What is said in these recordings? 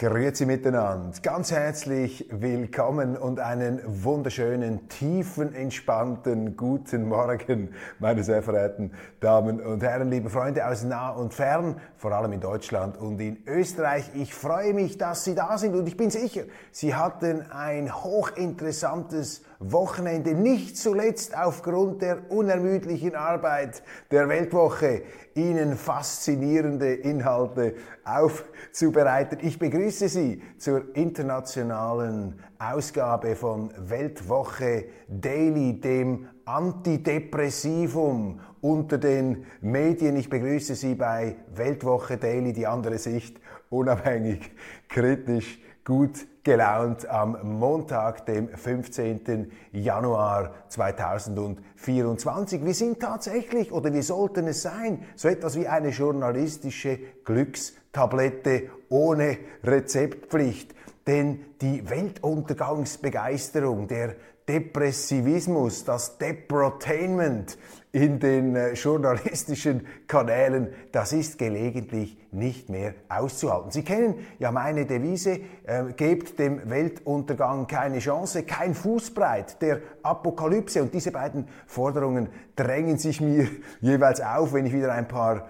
Grüezi miteinander. Ganz herzlich willkommen und einen wunderschönen, tiefen, entspannten guten Morgen, meine sehr verehrten Damen und Herren, liebe Freunde aus nah und fern, vor allem in Deutschland und in Österreich. Ich freue mich, dass Sie da sind und ich bin sicher, Sie hatten ein hochinteressantes Wochenende, nicht zuletzt aufgrund der unermüdlichen Arbeit der Weltwoche, Ihnen faszinierende Inhalte aufzubereiten. Ich begrüße Sie zur internationalen Ausgabe von Weltwoche Daily, dem Antidepressivum unter den Medien. Ich begrüße Sie bei Weltwoche Daily, die andere Sicht, unabhängig, kritisch, gut gelaunt am Montag, dem 15. Januar 2024. Wir sind tatsächlich, oder wir sollten es sein, so etwas wie eine journalistische Glückstablette ohne Rezeptpflicht. Denn die Weltuntergangsbegeisterung, der Depressivismus, das Deprotainment in den äh, journalistischen Kanälen, das ist gelegentlich nicht mehr auszuhalten. Sie kennen ja meine Devise, äh, gebt dem Weltuntergang keine Chance, kein Fußbreit der Apokalypse. Und diese beiden Forderungen drängen sich mir jeweils auf, wenn ich wieder ein paar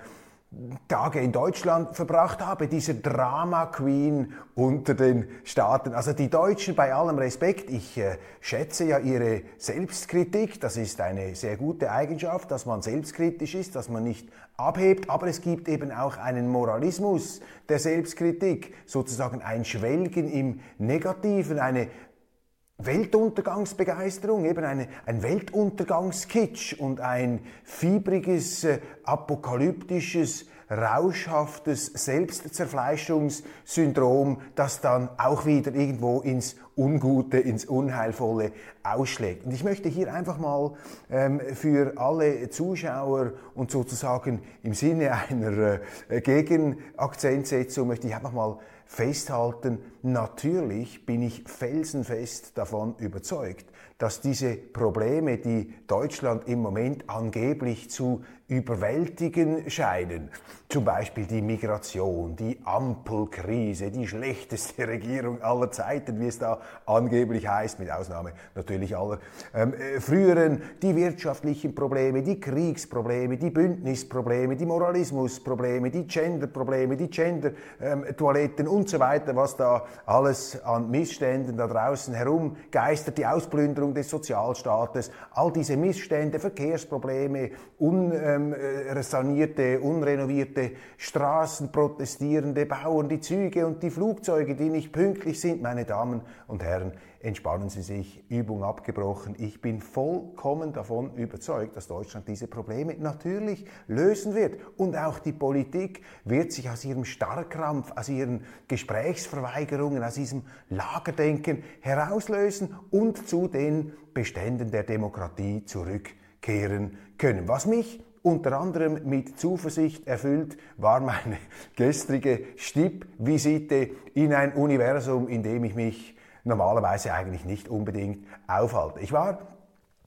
Tage in Deutschland verbracht habe, diese Drama Queen unter den Staaten. Also die Deutschen, bei allem Respekt, ich äh, schätze ja ihre Selbstkritik, das ist eine sehr gute Eigenschaft, dass man selbstkritisch ist, dass man nicht abhebt, aber es gibt eben auch einen Moralismus der Selbstkritik, sozusagen ein Schwelgen im Negativen, eine Weltuntergangsbegeisterung, eben eine, ein Weltuntergangskitsch und ein fiebriges, äh, apokalyptisches, rauschhaftes Selbstzerfleischungssyndrom, das dann auch wieder irgendwo ins Ungute, ins Unheilvolle ausschlägt. Und ich möchte hier einfach mal ähm, für alle Zuschauer und sozusagen im Sinne einer äh, Gegenakzentsetzung möchte ich einfach mal festhalten, natürlich bin ich felsenfest davon überzeugt, dass diese Probleme, die Deutschland im Moment angeblich zu überwältigen scheinen. Zum Beispiel die Migration, die Ampelkrise, die schlechteste Regierung aller Zeiten, wie es da angeblich heißt, mit Ausnahme natürlich aller ähm, äh, früheren, die wirtschaftlichen Probleme, die Kriegsprobleme, die Bündnisprobleme, die Moralismusprobleme, die Genderprobleme, die Gender-Toiletten ähm, und so weiter, was da alles an Missständen da draußen herumgeistert, die Ausplünderung des Sozialstaates, all diese Missstände, Verkehrsprobleme, un, ähm, ähm, äh, sanierte, unrenovierte Straßen, protestierende Bauern, die Züge und die Flugzeuge, die nicht pünktlich sind. Meine Damen und Herren, entspannen Sie sich, Übung abgebrochen. Ich bin vollkommen davon überzeugt, dass Deutschland diese Probleme natürlich lösen wird. Und auch die Politik wird sich aus ihrem Starrkrampf, aus ihren Gesprächsverweigerungen, aus diesem Lagerdenken herauslösen und zu den Beständen der Demokratie zurückkehren können. Was mich unter anderem mit Zuversicht erfüllt war meine gestrige Stippvisite in ein Universum, in dem ich mich normalerweise eigentlich nicht unbedingt aufhalte. Ich war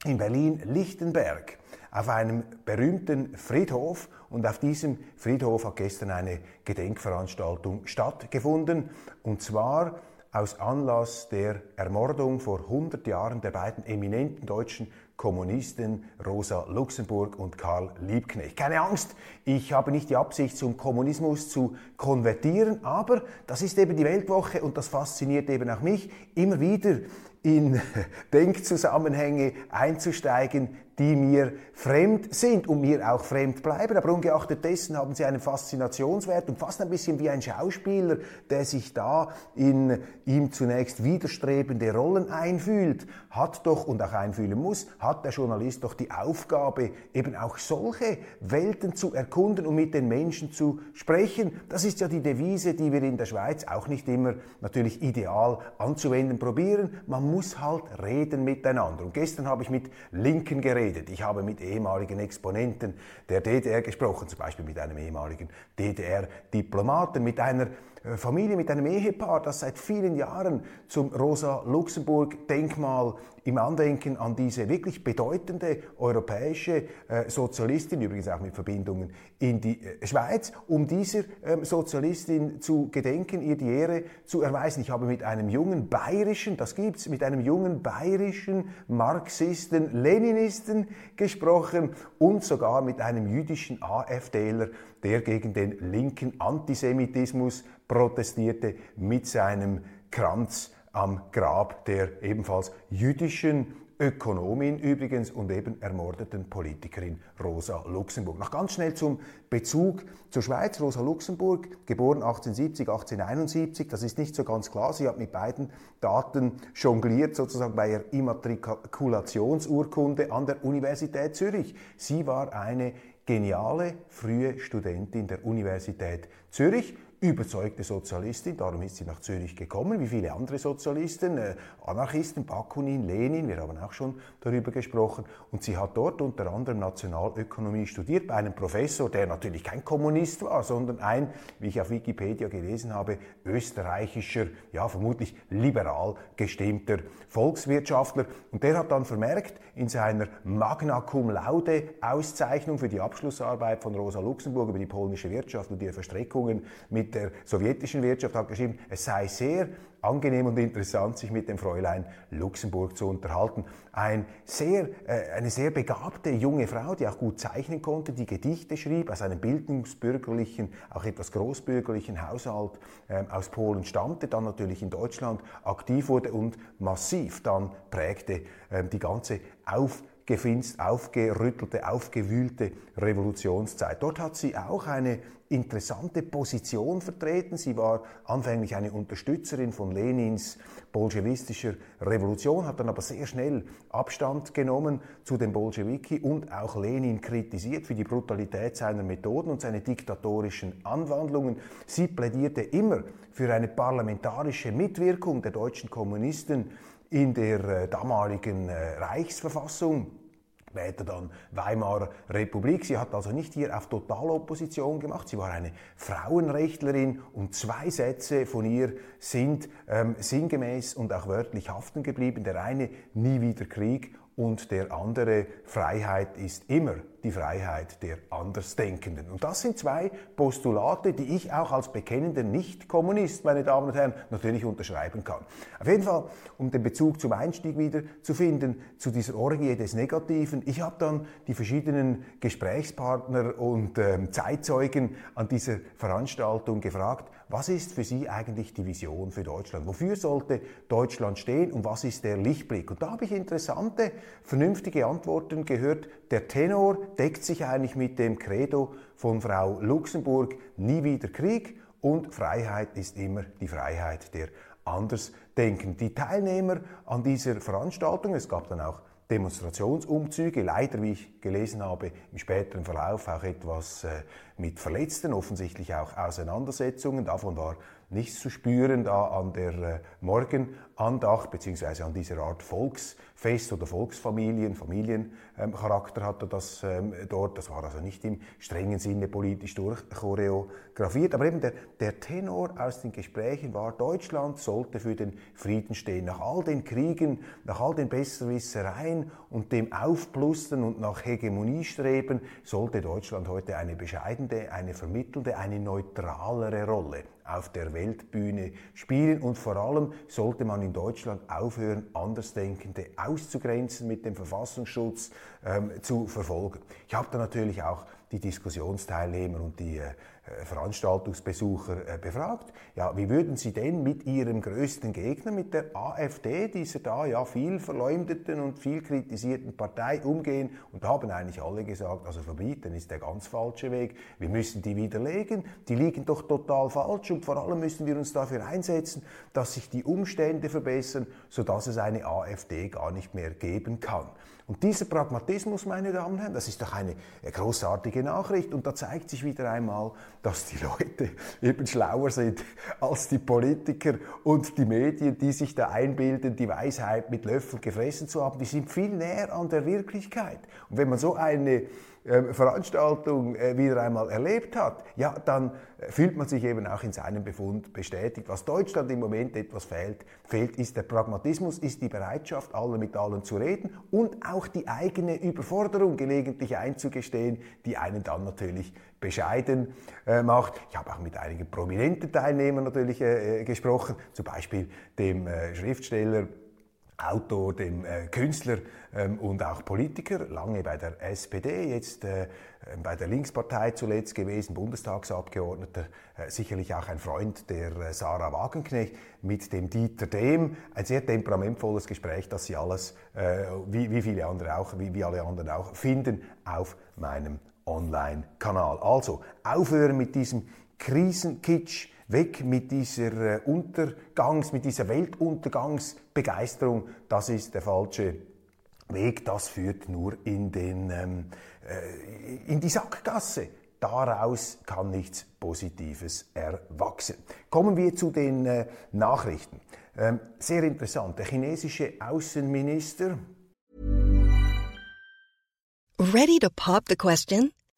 in Berlin-Lichtenberg auf einem berühmten Friedhof und auf diesem Friedhof hat gestern eine Gedenkveranstaltung stattgefunden und zwar aus Anlass der Ermordung vor 100 Jahren der beiden eminenten deutschen Kommunisten Rosa Luxemburg und Karl Liebknecht. Keine Angst, ich habe nicht die Absicht, zum Kommunismus zu konvertieren, aber das ist eben die Weltwoche und das fasziniert eben auch mich, immer wieder in Denkzusammenhänge einzusteigen, die mir fremd sind und mir auch fremd bleiben. Aber ungeachtet dessen haben sie einen Faszinationswert und fast ein bisschen wie ein Schauspieler, der sich da in ihm zunächst widerstrebende Rollen einfühlt, hat doch und auch einfühlen muss, hat der Journalist doch die Aufgabe, eben auch solche Welten zu erkunden und mit den Menschen zu sprechen. Das ist ja die Devise, die wir in der Schweiz auch nicht immer natürlich ideal anzuwenden probieren. Man muss halt reden miteinander. Und gestern habe ich mit Linken geredet. Ich habe mit ehemaligen Exponenten der DDR gesprochen, zum Beispiel mit einem ehemaligen DDR-Diplomaten, mit einer Familie, mit einem Ehepaar, das seit vielen Jahren zum Rosa-Luxemburg-Denkmal im Andenken an diese wirklich bedeutende europäische äh, Sozialistin, übrigens auch mit Verbindungen in die äh, Schweiz, um dieser ähm, Sozialistin zu gedenken, ihr die Ehre zu erweisen. Ich habe mit einem jungen bayerischen, das gibt's, mit einem jungen bayerischen Marxisten, Leninisten gesprochen und sogar mit einem jüdischen AfDler, der gegen den linken Antisemitismus protestierte mit seinem Kranz am Grab der ebenfalls jüdischen Ökonomin übrigens und eben ermordeten Politikerin Rosa Luxemburg. Noch ganz schnell zum Bezug zur Schweiz. Rosa Luxemburg, geboren 1870, 1871, das ist nicht so ganz klar. Sie hat mit beiden Daten jongliert, sozusagen bei ihrer Immatrikulationsurkunde an der Universität Zürich. Sie war eine geniale frühe Studentin der Universität Zürich überzeugte Sozialistin, darum ist sie nach Zürich gekommen, wie viele andere Sozialisten, äh, Anarchisten, Bakunin, Lenin, wir haben auch schon darüber gesprochen. Und sie hat dort unter anderem Nationalökonomie studiert bei einem Professor, der natürlich kein Kommunist war, sondern ein, wie ich auf Wikipedia gelesen habe, österreichischer, ja vermutlich liberal gestimmter Volkswirtschaftler. Und der hat dann vermerkt in seiner Magna Cum Laude Auszeichnung für die Abschlussarbeit von Rosa Luxemburg über die polnische Wirtschaft und ihre Verstrickungen mit der sowjetischen Wirtschaft hat geschrieben, es sei sehr angenehm und interessant, sich mit dem Fräulein Luxemburg zu unterhalten. Ein sehr, äh, eine sehr begabte junge Frau, die auch gut zeichnen konnte, die Gedichte schrieb, aus einem bildungsbürgerlichen, auch etwas großbürgerlichen Haushalt äh, aus Polen stammte, dann natürlich in Deutschland aktiv wurde und massiv dann prägte äh, die ganze Auf gefinst, aufgerüttelte, aufgewühlte Revolutionszeit. Dort hat sie auch eine interessante Position vertreten. Sie war anfänglich eine Unterstützerin von Lenins bolschewistischer Revolution, hat dann aber sehr schnell Abstand genommen zu den Bolschewiki und auch Lenin kritisiert für die Brutalität seiner Methoden und seine diktatorischen Anwandlungen. Sie plädierte immer für eine parlamentarische Mitwirkung der deutschen Kommunisten in der äh, damaligen äh, Reichsverfassung später dann Weimarer Republik. Sie hat also nicht hier auf Totalopposition gemacht. Sie war eine Frauenrechtlerin und zwei Sätze von ihr sind ähm, sinngemäß und auch wörtlich haften geblieben. Der eine, nie wieder Krieg und der andere, Freiheit ist immer die Freiheit der Andersdenkenden. Und das sind zwei Postulate, die ich auch als bekennender Nicht-Kommunist, meine Damen und Herren, natürlich unterschreiben kann. Auf jeden Fall, um den Bezug zum Einstieg wieder zu finden, zu dieser Orgie des Negativen. Ich habe dann die verschiedenen Gesprächspartner und äh, Zeitzeugen an dieser Veranstaltung gefragt, was ist für Sie eigentlich die Vision für Deutschland? Wofür sollte Deutschland stehen und was ist der Lichtblick? Und da habe ich interessante, vernünftige Antworten gehört. Der Tenor deckt sich eigentlich mit dem Credo von Frau Luxemburg, nie wieder Krieg und Freiheit ist immer die Freiheit der Andersdenken. Die Teilnehmer an dieser Veranstaltung, es gab dann auch Demonstrationsumzüge, leider, wie ich gelesen habe, im späteren Verlauf auch etwas äh, mit Verletzten, offensichtlich auch Auseinandersetzungen. Davon war nichts zu spüren da an der äh, Morgenandacht beziehungsweise an dieser Art Volksfest oder Volksfamilien, Familiencharakter ähm, hatte das ähm, dort. Das war also nicht im strengen Sinne politisch durchchoreografiert. Aber eben der, der Tenor aus den Gesprächen war, Deutschland sollte für den Frieden stehen. Nach all den Kriegen, nach all den Besserwissereien und dem Aufplustern und nach Hegemoniestreben sollte Deutschland heute eine bescheidene, eine vermittelnde, eine neutralere Rolle auf der Weltbühne spielen und vor allem sollte man in Deutschland aufhören, Andersdenkende auszugrenzen, mit dem Verfassungsschutz ähm, zu verfolgen. Ich habe da natürlich auch die Diskussionsteilnehmer und die äh, Veranstaltungsbesucher äh, befragt. Ja, wie würden Sie denn mit Ihrem größten Gegner, mit der AfD, dieser da ja viel verleumdeten und viel kritisierten Partei umgehen? Und da haben eigentlich alle gesagt, also verbieten ist der ganz falsche Weg. Wir müssen die widerlegen. Die liegen doch total falsch und vor allem müssen wir uns dafür einsetzen, dass sich die Umstände verbessern, sodass es eine AfD gar nicht mehr geben kann. Und dieser Pragmatismus, meine Damen und Herren, das ist doch eine großartige Nachricht. Und da zeigt sich wieder einmal, dass die Leute eben schlauer sind als die Politiker und die Medien, die sich da einbilden, die Weisheit mit Löffeln gefressen zu haben. Die sind viel näher an der Wirklichkeit. Und wenn man so eine Veranstaltung äh, wieder einmal erlebt hat, ja, dann äh, fühlt man sich eben auch in seinem Befund bestätigt. Was Deutschland im Moment etwas fehlt, fehlt, ist der Pragmatismus, ist die Bereitschaft, alle mit allen zu reden und auch die eigene Überforderung gelegentlich einzugestehen, die einen dann natürlich bescheiden äh, macht. Ich habe auch mit einigen prominenten Teilnehmern natürlich äh, gesprochen, zum Beispiel dem äh, Schriftsteller Autor, dem äh, Künstler ähm, und auch Politiker, lange bei der SPD, jetzt äh, bei der Linkspartei zuletzt gewesen, Bundestagsabgeordneter, äh, sicherlich auch ein Freund der äh, Sarah Wagenknecht, mit dem Dieter Dehm. Ein sehr temperamentvolles Gespräch, das Sie alles, äh, wie, wie viele andere auch, wie, wie alle anderen auch, finden auf meinem Online-Kanal. Also aufhören mit diesem Krisenkitsch, Weg mit dieser äh, Untergangs, mit dieser Weltuntergangsbegeisterung, das ist der falsche Weg, das führt nur in, den, ähm, äh, in die Sackgasse. Daraus kann nichts Positives erwachsen. Kommen wir zu den äh, Nachrichten. Ähm, sehr interessant. Der chinesische Außenminister. Ready to pop the question?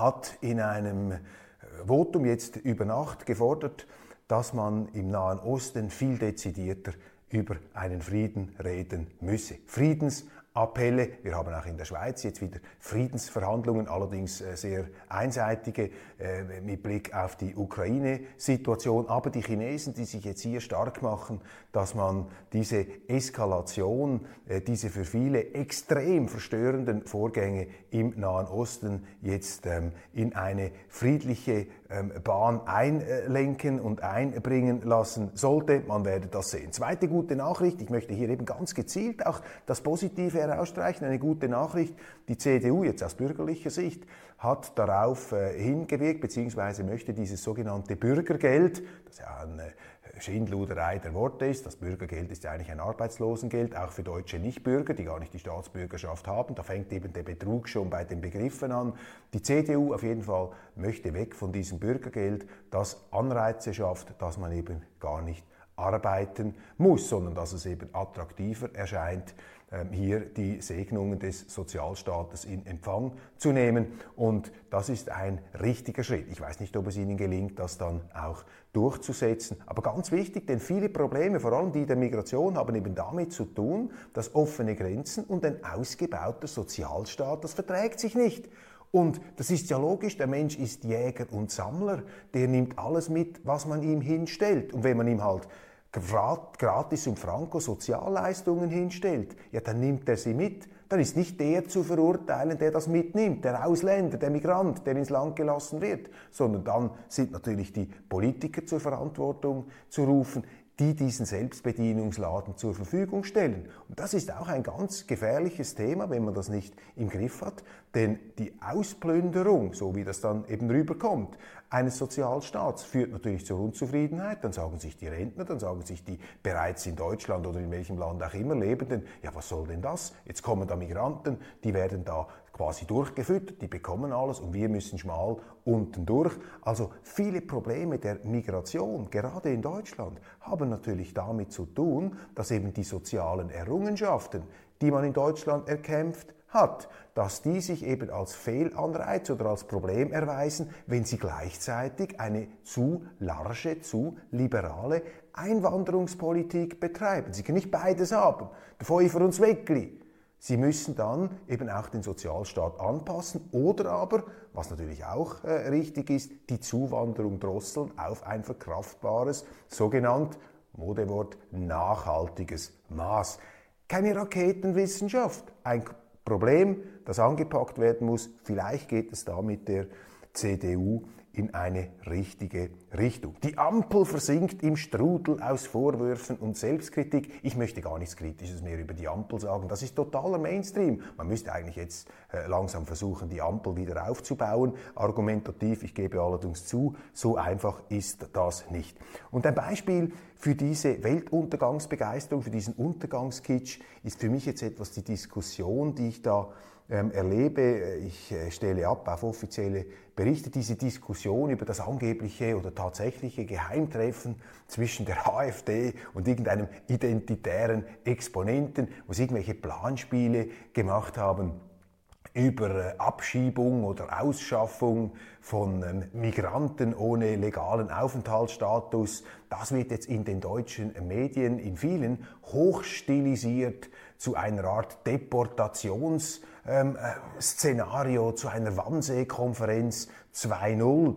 Hat in einem Votum jetzt über Nacht gefordert, dass man im Nahen Osten viel dezidierter über einen Frieden reden müsse. Friedens Appelle. Wir haben auch in der Schweiz jetzt wieder Friedensverhandlungen, allerdings äh, sehr einseitige äh, mit Blick auf die Ukraine-Situation. Aber die Chinesen, die sich jetzt hier stark machen, dass man diese Eskalation, äh, diese für viele extrem verstörenden Vorgänge im Nahen Osten jetzt ähm, in eine friedliche Bahn einlenken und einbringen lassen sollte. Man werde das sehen. Zweite gute Nachricht, ich möchte hier eben ganz gezielt auch das Positive herausstreichen, eine gute Nachricht. Die CDU jetzt aus bürgerlicher Sicht hat darauf äh, hingewirkt, beziehungsweise möchte dieses sogenannte Bürgergeld, das ja eine Schindluderei der Worte ist. Das Bürgergeld ist ja eigentlich ein Arbeitslosengeld, auch für deutsche Nichtbürger, die gar nicht die Staatsbürgerschaft haben. Da fängt eben der Betrug schon bei den Begriffen an. Die CDU auf jeden Fall möchte weg von diesem Bürgergeld, das Anreize schafft, dass man eben gar nicht arbeiten muss, sondern dass es eben attraktiver erscheint, ähm, hier die Segnungen des Sozialstaates in Empfang zu nehmen. Und das ist ein richtiger Schritt. Ich weiß nicht, ob es Ihnen gelingt, das dann auch durchzusetzen. Aber ganz wichtig, denn viele Probleme, vor allem die der Migration, haben eben damit zu tun, dass offene Grenzen und ein ausgebauter Sozialstaat, das verträgt sich nicht. Und das ist ja logisch, der Mensch ist Jäger und Sammler, der nimmt alles mit, was man ihm hinstellt. Und wenn man ihm halt gratis und franco Sozialleistungen hinstellt, ja, dann nimmt er sie mit. Dann ist nicht der zu verurteilen, der das mitnimmt, der Ausländer, der Migrant, der ins Land gelassen wird, sondern dann sind natürlich die Politiker zur Verantwortung zu rufen, die diesen Selbstbedienungsladen zur Verfügung stellen. Und das ist auch ein ganz gefährliches Thema, wenn man das nicht im Griff hat, denn die Ausplünderung, so wie das dann eben rüberkommt, eines Sozialstaats führt natürlich zur Unzufriedenheit. Dann sagen sich die Rentner, dann sagen sich die bereits in Deutschland oder in welchem Land auch immer Lebenden, ja was soll denn das? Jetzt kommen da Migranten, die werden da quasi durchgefüttert, die bekommen alles und wir müssen schmal unten durch. Also viele Probleme der Migration, gerade in Deutschland, haben natürlich damit zu tun, dass eben die sozialen Errungenschaften, die man in Deutschland erkämpft, hat, dass die sich eben als Fehlanreiz oder als Problem erweisen, wenn sie gleichzeitig eine zu large, zu liberale Einwanderungspolitik betreiben. Sie können nicht beides haben. Der Feuer uns Weckli. Sie müssen dann eben auch den Sozialstaat anpassen oder aber, was natürlich auch äh, richtig ist, die Zuwanderung drosseln auf ein verkraftbares, sogenannt, Modewort, nachhaltiges Maß. Keine Raketenwissenschaft, ein Problem, das angepackt werden muss. Vielleicht geht es da mit der CDU in eine richtige Richtung. Die Ampel versinkt im Strudel aus Vorwürfen und Selbstkritik. Ich möchte gar nichts Kritisches mehr über die Ampel sagen. Das ist totaler Mainstream. Man müsste eigentlich jetzt äh, langsam versuchen, die Ampel wieder aufzubauen. Argumentativ, ich gebe allerdings zu, so einfach ist das nicht. Und ein Beispiel für diese Weltuntergangsbegeisterung, für diesen Untergangskitsch ist für mich jetzt etwas die Diskussion, die ich da erlebe, ich äh, stelle ab auf offizielle Berichte, diese Diskussion über das angebliche oder tatsächliche Geheimtreffen zwischen der AfD und irgendeinem identitären Exponenten, wo sie irgendwelche Planspiele gemacht haben über äh, Abschiebung oder Ausschaffung von ähm, Migranten ohne legalen Aufenthaltsstatus. Das wird jetzt in den deutschen Medien, in vielen, hochstilisiert zu einer Art Deportationsszenario, ähm, äh, zu einer Wannsee-Konferenz 2.0.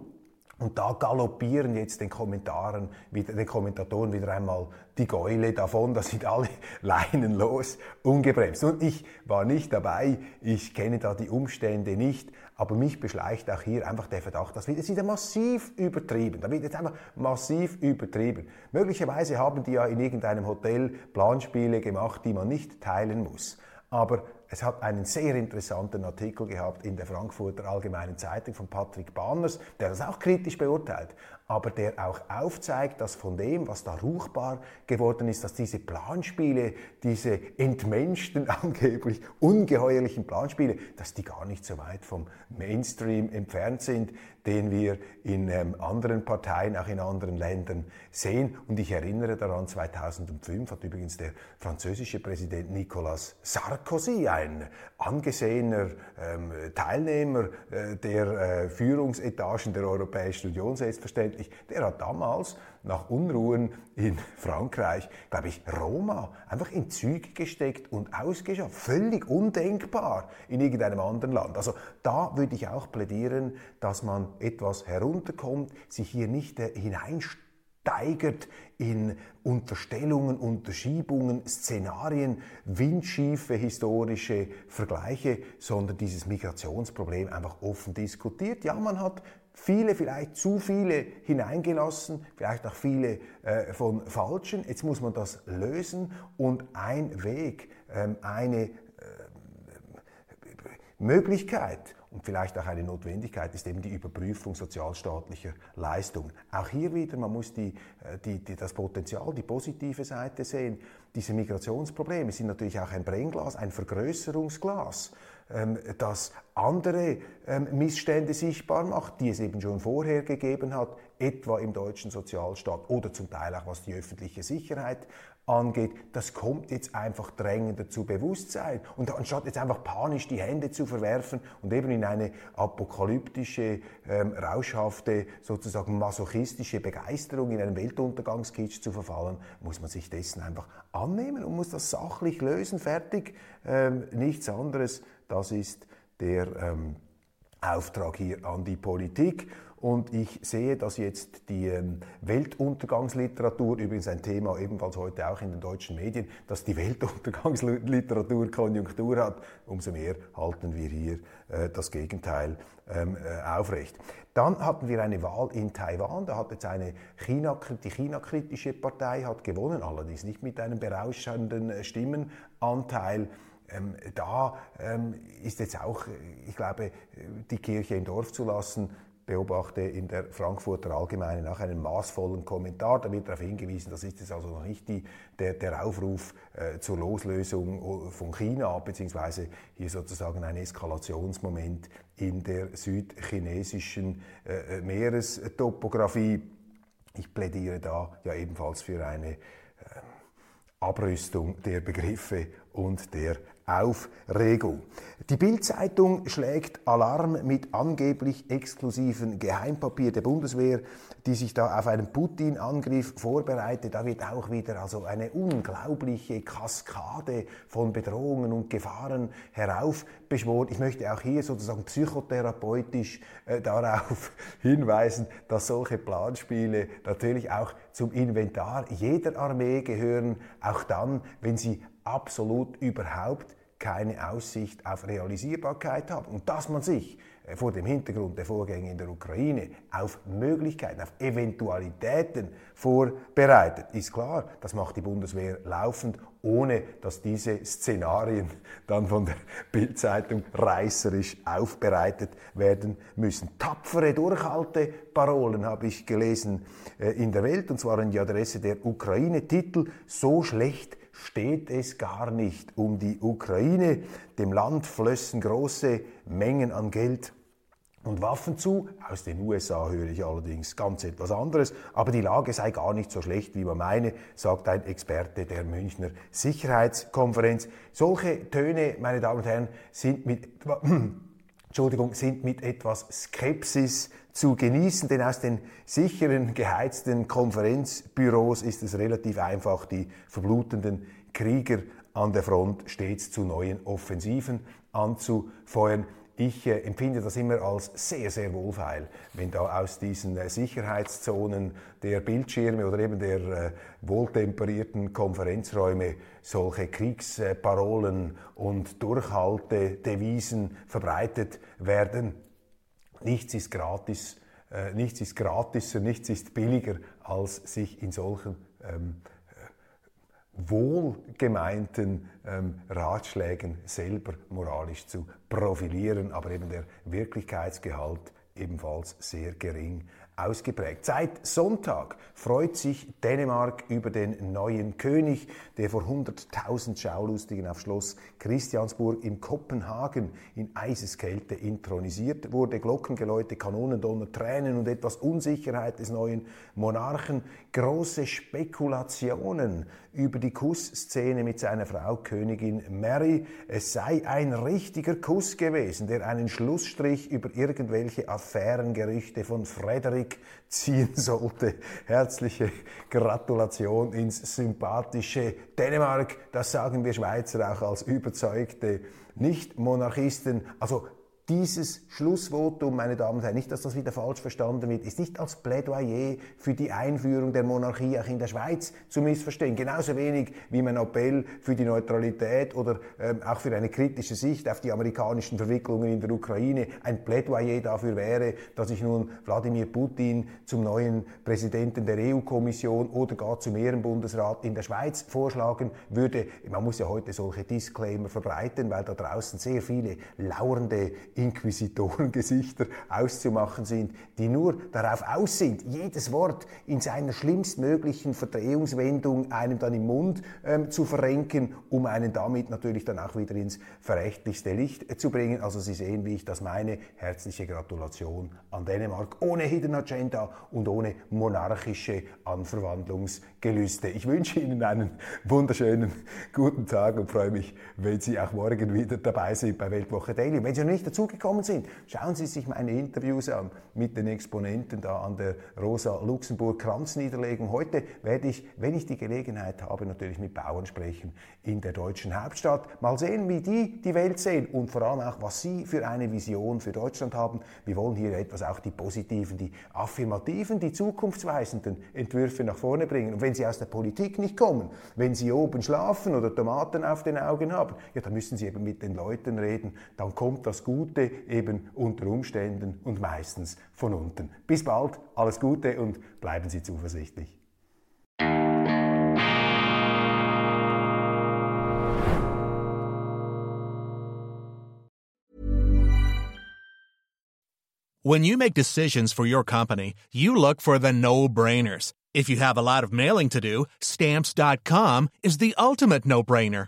Und da galoppieren jetzt den Kommentaren, den Kommentatoren wieder einmal die Gäule davon, da sind alle Leinen los, ungebremst. Und ich war nicht dabei, ich kenne da die Umstände nicht, aber mich beschleicht auch hier einfach der Verdacht, das wird jetzt wieder massiv übertrieben. Da wird jetzt einfach massiv übertrieben. Möglicherweise haben die ja in irgendeinem Hotel Planspiele gemacht, die man nicht teilen muss. Aber es hat einen sehr interessanten Artikel gehabt in der Frankfurter Allgemeinen Zeitung von Patrick Banners, der das auch kritisch beurteilt, aber der auch aufzeigt, dass von dem, was da ruchbar geworden ist, dass diese Planspiele, diese entmenschten, angeblich ungeheuerlichen Planspiele, dass die gar nicht so weit vom Mainstream entfernt sind, den wir in ähm, anderen Parteien, auch in anderen Ländern sehen. Und ich erinnere daran, 2005 hat übrigens der französische Präsident Nicolas Sarkozy, ein angesehener ähm, Teilnehmer äh, der äh, Führungsetagen der Europäischen Union selbstverständlich, der hat damals nach Unruhen in Frankreich, glaube ich, Roma einfach in Züge gesteckt und ausgeschafft. Völlig undenkbar in irgendeinem anderen Land. Also da würde ich auch plädieren, dass man etwas herunterkommt, sich hier nicht äh, hineinsteigert in Unterstellungen, Unterschiebungen, Szenarien, windschiefe historische Vergleiche, sondern dieses Migrationsproblem einfach offen diskutiert. Ja, man hat viele, vielleicht zu viele hineingelassen, vielleicht auch viele äh, von falschen. Jetzt muss man das lösen und ein Weg, ähm, eine äh, Möglichkeit und vielleicht auch eine Notwendigkeit ist eben die Überprüfung sozialstaatlicher Leistungen. Auch hier wieder, man muss die, äh, die, die, das Potenzial, die positive Seite sehen. Diese Migrationsprobleme sind natürlich auch ein Brennglas, ein Vergrößerungsglas ähm, das andere ähm, Missstände sichtbar macht, die es eben schon vorher gegeben hat, etwa im deutschen Sozialstaat oder zum Teil auch was die öffentliche Sicherheit angeht, das kommt jetzt einfach drängender zu Bewusstsein. Und anstatt jetzt einfach panisch die Hände zu verwerfen und eben in eine apokalyptische, ähm, rauschhafte, sozusagen masochistische Begeisterung in einen Weltuntergangskitsch zu verfallen, muss man sich dessen einfach annehmen und muss das sachlich lösen, fertig. Ähm, nichts anderes, das ist der ähm, Auftrag hier an die Politik. Und ich sehe, dass jetzt die ähm, Weltuntergangsliteratur, übrigens ein Thema ebenfalls heute auch in den deutschen Medien, dass die Weltuntergangsliteratur Konjunktur hat, umso mehr halten wir hier äh, das Gegenteil ähm, äh, aufrecht. Dann hatten wir eine Wahl in Taiwan, da hat jetzt eine China, die China-kritische Partei hat gewonnen, allerdings nicht mit einem berauschenden äh, Stimmenanteil. Ähm, da ähm, ist jetzt auch, ich glaube, die Kirche im Dorf zu lassen, beobachte in der Frankfurter Allgemeinen auch einen maßvollen Kommentar. Da wird darauf hingewiesen, das ist jetzt also noch nicht die, der, der Aufruf äh, zur Loslösung von China, beziehungsweise hier sozusagen ein Eskalationsmoment in der südchinesischen äh, Meerestopographie. Ich plädiere da ja ebenfalls für eine äh, Abrüstung der Begriffe und der Aufregung. Die Bild-Zeitung schlägt Alarm mit angeblich exklusiven Geheimpapier der Bundeswehr, die sich da auf einen Putin-Angriff vorbereitet. Da wird auch wieder also eine unglaubliche Kaskade von Bedrohungen und Gefahren heraufbeschworen. Ich möchte auch hier sozusagen psychotherapeutisch äh, darauf hinweisen, dass solche Planspiele natürlich auch zum Inventar jeder Armee gehören, auch dann, wenn sie absolut überhaupt keine Aussicht auf Realisierbarkeit haben. Und dass man sich äh, vor dem Hintergrund der Vorgänge in der Ukraine auf Möglichkeiten, auf Eventualitäten vorbereitet, ist klar. Das macht die Bundeswehr laufend, ohne dass diese Szenarien dann von der Bildzeitung reißerisch aufbereitet werden müssen. Tapfere Durchhalteparolen habe ich gelesen äh, in der Welt, und zwar in die Adresse der Ukraine. Titel So schlecht steht es gar nicht um die Ukraine. Dem Land flössen große Mengen an Geld und Waffen zu. Aus den USA höre ich allerdings ganz etwas anderes. Aber die Lage sei gar nicht so schlecht, wie man meine, sagt ein Experte der Münchner Sicherheitskonferenz. Solche Töne, meine Damen und Herren, sind mit, Entschuldigung, sind mit etwas Skepsis zu genießen, denn aus den sicheren, geheizten Konferenzbüros ist es relativ einfach, die verblutenden Krieger an der Front stets zu neuen Offensiven anzufeuern. Ich äh, empfinde das immer als sehr, sehr wohlfeil, wenn da aus diesen äh, Sicherheitszonen der Bildschirme oder eben der äh, wohltemperierten Konferenzräume solche Kriegsparolen und Durchhaltedevisen verbreitet werden. Nichts ist gratis, äh, nichts ist gratisser, nichts ist billiger, als sich in solchen ähm, äh, wohlgemeinten ähm, Ratschlägen selber moralisch zu profilieren, aber eben der Wirklichkeitsgehalt ebenfalls sehr gering ausgeprägt. Seit Sonntag freut sich Dänemark über den neuen König, der vor 100.000 Schaulustigen auf Schloss Christiansburg in Kopenhagen in Eiseskälte intronisiert wurde. Glockengeläute, Kanonendonner, Tränen und etwas Unsicherheit des neuen Monarchen. Große Spekulationen über die Kussszene mit seiner Frau Königin Mary. Es sei ein richtiger Kuss gewesen, der einen Schlussstrich über irgendwelche Affärengerüchte von Frederik ziehen sollte. Herzliche Gratulation ins sympathische Dänemark. Das sagen wir Schweizer auch als überzeugte Nicht-Monarchisten. Also dieses Schlussvotum, meine Damen und Herren, nicht, dass das wieder falsch verstanden wird, ist nicht als Plädoyer für die Einführung der Monarchie auch in der Schweiz zu missverstehen. Genauso wenig wie mein Appell für die Neutralität oder ähm, auch für eine kritische Sicht auf die amerikanischen Verwicklungen in der Ukraine ein Plädoyer dafür wäre, dass ich nun Wladimir Putin zum neuen Präsidenten der EU-Kommission oder gar zum Ehrenbundesrat in der Schweiz vorschlagen würde. Man muss ja heute solche Disclaimer verbreiten, weil da draußen sehr viele lauernde Inquisitorengesichter auszumachen sind, die nur darauf aus sind, jedes Wort in seiner schlimmstmöglichen Verdrehungswendung einem dann im Mund ähm, zu verrenken, um einen damit natürlich dann auch wieder ins verächtlichste Licht äh, zu bringen. Also Sie sehen, wie ich das meine. Herzliche Gratulation an Dänemark ohne Hidden Agenda und ohne monarchische Anverwandlungsgelüste. Ich wünsche Ihnen einen wunderschönen guten Tag und freue mich, wenn Sie auch morgen wieder dabei sind bei Weltwoche Daily. wenn Sie noch nicht dazu dazugekommen sind. Schauen Sie sich meine Interviews an mit den Exponenten da an der Rosa-Luxemburg-Kranzniederlegung. Heute werde ich, wenn ich die Gelegenheit habe, natürlich mit Bauern sprechen in der deutschen Hauptstadt. Mal sehen, wie die die Welt sehen und vor allem auch, was sie für eine Vision für Deutschland haben. Wir wollen hier etwas auch die positiven, die affirmativen, die zukunftsweisenden Entwürfe nach vorne bringen. Und wenn sie aus der Politik nicht kommen, wenn sie oben schlafen oder Tomaten auf den Augen haben, ja, dann müssen sie eben mit den Leuten reden. Dann kommt das Gute eben unter Umständen und meistens von unten. Bis bald, alles Gute und bleiben Sie zuversichtlich. When you make decisions for your company, you look for the no-brainers. If you have a lot of mailing to do, stamps.com is the ultimate no-brainer.